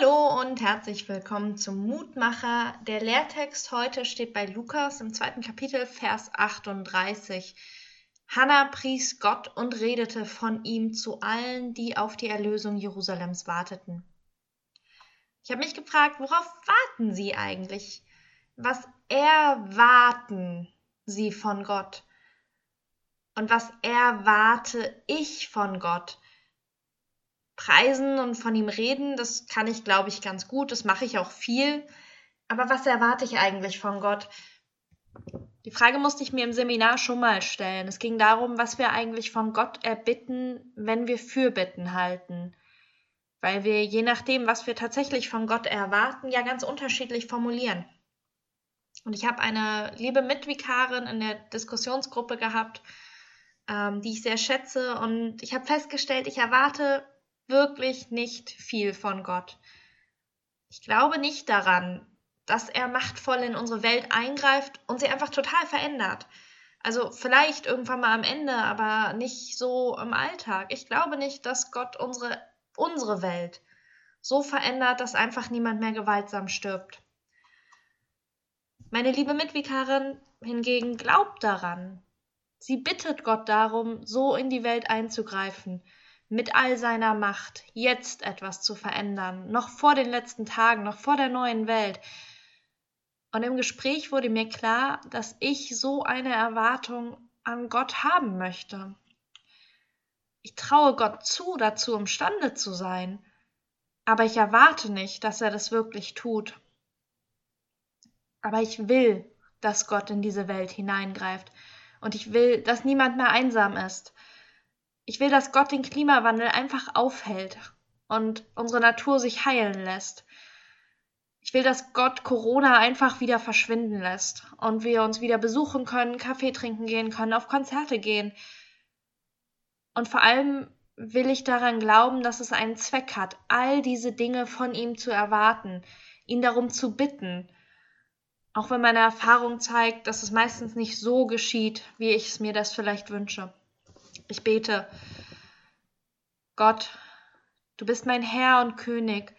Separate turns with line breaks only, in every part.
Hallo und herzlich willkommen zum Mutmacher. Der Lehrtext heute steht bei Lukas im zweiten Kapitel, Vers 38. Hannah pries Gott und redete von ihm zu allen, die auf die Erlösung Jerusalems warteten. Ich habe mich gefragt, worauf warten sie eigentlich? Was erwarten sie von Gott? Und was erwarte ich von Gott? Preisen und von ihm reden, das kann ich, glaube ich, ganz gut. Das mache ich auch viel. Aber was erwarte ich eigentlich von Gott? Die Frage musste ich mir im Seminar schon mal stellen. Es ging darum, was wir eigentlich von Gott erbitten, wenn wir Fürbitten halten. Weil wir je nachdem, was wir tatsächlich von Gott erwarten, ja ganz unterschiedlich formulieren. Und ich habe eine liebe Mitvikarin in der Diskussionsgruppe gehabt, ähm, die ich sehr schätze. Und ich habe festgestellt, ich erwarte wirklich nicht viel von Gott. Ich glaube nicht daran, dass er machtvoll in unsere Welt eingreift und sie einfach total verändert. Also vielleicht irgendwann mal am Ende, aber nicht so im Alltag. Ich glaube nicht, dass Gott unsere, unsere Welt so verändert, dass einfach niemand mehr gewaltsam stirbt. Meine liebe Mitvikarin hingegen glaubt daran. Sie bittet Gott darum, so in die Welt einzugreifen, mit all seiner Macht jetzt etwas zu verändern, noch vor den letzten Tagen, noch vor der neuen Welt. Und im Gespräch wurde mir klar, dass ich so eine Erwartung an Gott haben möchte. Ich traue Gott zu, dazu imstande zu sein, aber ich erwarte nicht, dass er das wirklich tut. Aber ich will, dass Gott in diese Welt hineingreift, und ich will, dass niemand mehr einsam ist, ich will, dass Gott den Klimawandel einfach aufhält und unsere Natur sich heilen lässt. Ich will, dass Gott Corona einfach wieder verschwinden lässt und wir uns wieder besuchen können, Kaffee trinken gehen können, auf Konzerte gehen. Und vor allem will ich daran glauben, dass es einen Zweck hat, all diese Dinge von ihm zu erwarten, ihn darum zu bitten, auch wenn meine Erfahrung zeigt, dass es meistens nicht so geschieht, wie ich es mir das vielleicht wünsche. Ich bete, Gott, du bist mein Herr und König.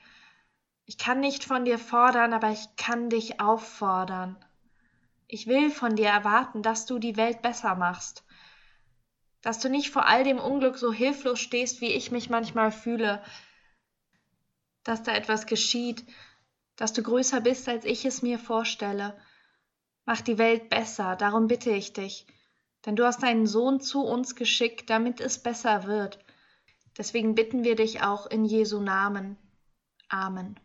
Ich kann nicht von dir fordern, aber ich kann dich auffordern. Ich will von dir erwarten, dass du die Welt besser machst, dass du nicht vor all dem Unglück so hilflos stehst, wie ich mich manchmal fühle, dass da etwas geschieht, dass du größer bist, als ich es mir vorstelle. Mach die Welt besser, darum bitte ich dich denn du hast deinen Sohn zu uns geschickt, damit es besser wird. Deswegen bitten wir dich auch in Jesu Namen. Amen.